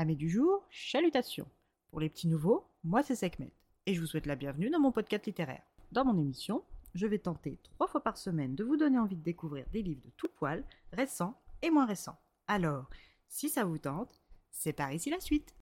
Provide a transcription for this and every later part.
Amis du jour, chalutations. Pour les petits nouveaux, moi c'est Sekhmet et je vous souhaite la bienvenue dans mon podcast littéraire. Dans mon émission, je vais tenter trois fois par semaine de vous donner envie de découvrir des livres de tout poil, récents et moins récents. Alors, si ça vous tente, c'est par ici la suite.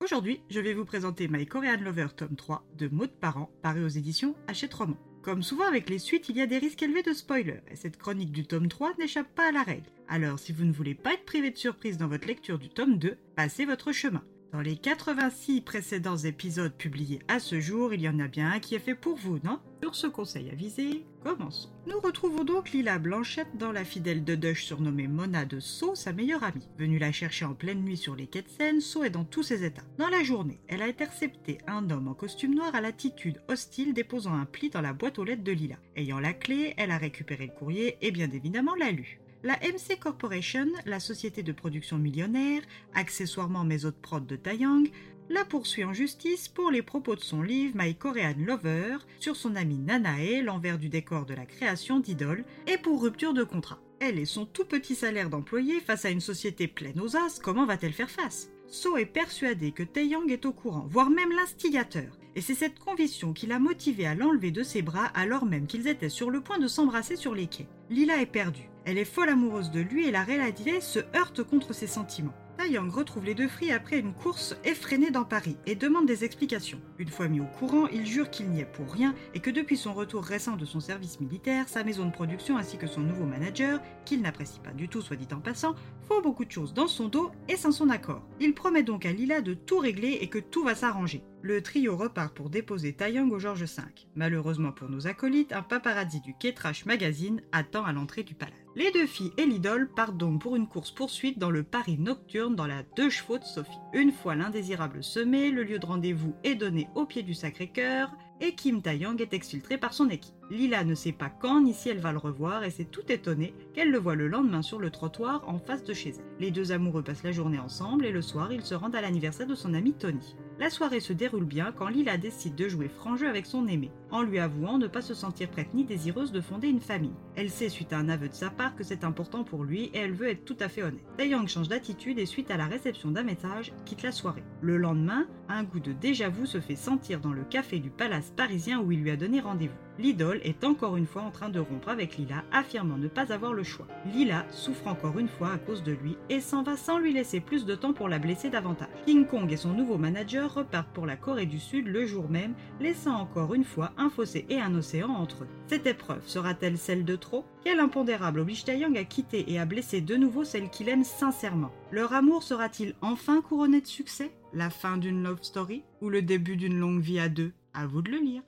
Aujourd'hui, je vais vous présenter My Korean Lover tome 3 de Maud Parent, paru aux éditions Hachette Roman. Comme souvent avec les suites, il y a des risques élevés de spoilers, et cette chronique du tome 3 n'échappe pas à la règle. Alors, si vous ne voulez pas être privé de surprise dans votre lecture du tome 2, passez votre chemin. Dans les 86 précédents épisodes publiés à ce jour, il y en a bien un qui est fait pour vous, non? Sur ce conseil avisé, commençons. Nous retrouvons donc Lila Blanchette dans la fidèle de Dush surnommée Mona de Sceaux, sa meilleure amie. Venue la chercher en pleine nuit sur les quais de Seine, est dans tous ses états. Dans la journée, elle a intercepté un homme en costume noir à l'attitude hostile déposant un pli dans la boîte aux lettres de Lila. Ayant la clé, elle a récupéré le courrier et bien évidemment l'a lu. La MC Corporation, la société de production millionnaire, accessoirement maison de prod de Taeyang, la poursuit en justice pour les propos de son livre My Korean Lover sur son amie Nanae, l'envers du décor de la création d'Idol, et pour rupture de contrat. Elle et son tout petit salaire d'employé face à une société pleine aux as, comment va-t-elle faire face? So est persuadé que Taeyang est au courant, voire même l'instigateur, et c'est cette conviction qui l'a motivé à l'enlever de ses bras alors même qu'ils étaient sur le point de s'embrasser sur les quais. Lila est perdue. Elle est folle amoureuse de lui et la réalité se heurte contre ses sentiments. Taeyang retrouve les deux fris après une course effrénée dans Paris et demande des explications. Une fois mis au courant, il jure qu'il n'y est pour rien et que depuis son retour récent de son service militaire, sa maison de production ainsi que son nouveau manager, qu'il n'apprécie pas du tout soit dit en passant, font beaucoup de choses dans son dos et sans son accord. Il promet donc à Lila de tout régler et que tout va s'arranger. Le trio repart pour déposer Taeyang au Georges V. Malheureusement pour nos acolytes, un paparazzi du Ketrash Magazine attend à l'entrée du palais. Les deux filles et l'idole partent donc pour une course-poursuite dans le Paris nocturne dans la deux chevaux de Sophie. Une fois l'indésirable semé, le lieu de rendez-vous est donné au pied du Sacré-Cœur et Kim Taeyang est exfiltré par son équipe. Lila ne sait pas quand ni si elle va le revoir et s'est tout étonnée qu'elle le voit le lendemain sur le trottoir en face de chez elle. Les deux amoureux passent la journée ensemble et le soir ils se rendent à l'anniversaire de son ami Tony. La soirée se déroule bien quand Lila décide de jouer franc jeu avec son aimé, en lui avouant ne pas se sentir prête ni désireuse de fonder une famille. Elle sait suite à un aveu de sa part que c'est important pour lui et elle veut être tout à fait honnête. Taeyang change d'attitude et suite à la réception d'un message, quitte la soirée. Le lendemain, un goût de déjà-vu se fait sentir dans le café du palace parisien où il lui a donné rendez-vous. L'idole est encore une fois en train de rompre avec Lila, affirmant ne pas avoir le choix. Lila souffre encore une fois à cause de lui et s'en va sans lui laisser plus de temps pour la blesser davantage. King Kong et son nouveau manager repartent pour la Corée du Sud le jour même, laissant encore une fois un fossé et un océan entre eux. Cette épreuve sera-t-elle celle de trop? Quel impondérable oblige Taeyang à quitter et à blesser de nouveau celle qu'il aime sincèrement Leur amour sera-t-il enfin couronné de succès? La fin d'une love story Ou le début d'une longue vie à deux? À vous de le lire.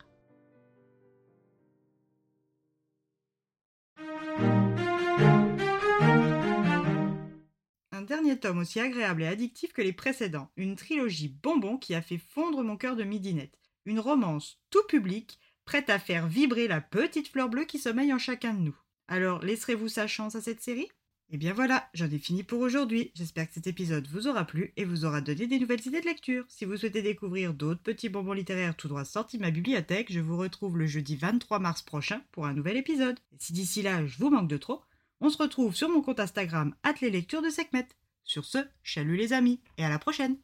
Dernier tome aussi agréable et addictif que les précédents, une trilogie bonbon qui a fait fondre mon cœur de midinette, une romance tout public, prête à faire vibrer la petite fleur bleue qui sommeille en chacun de nous. Alors laisserez-vous sa chance à cette série? Et bien voilà, j'en ai fini pour aujourd'hui. J'espère que cet épisode vous aura plu et vous aura donné des nouvelles idées de lecture. Si vous souhaitez découvrir d'autres petits bonbons littéraires tout droit sortis de ma bibliothèque, je vous retrouve le jeudi 23 mars prochain pour un nouvel épisode. Si d'ici là je vous manque de trop, on se retrouve sur mon compte Instagram, les lectures de Sekhmet. Sur ce, chalut les amis et à la prochaine!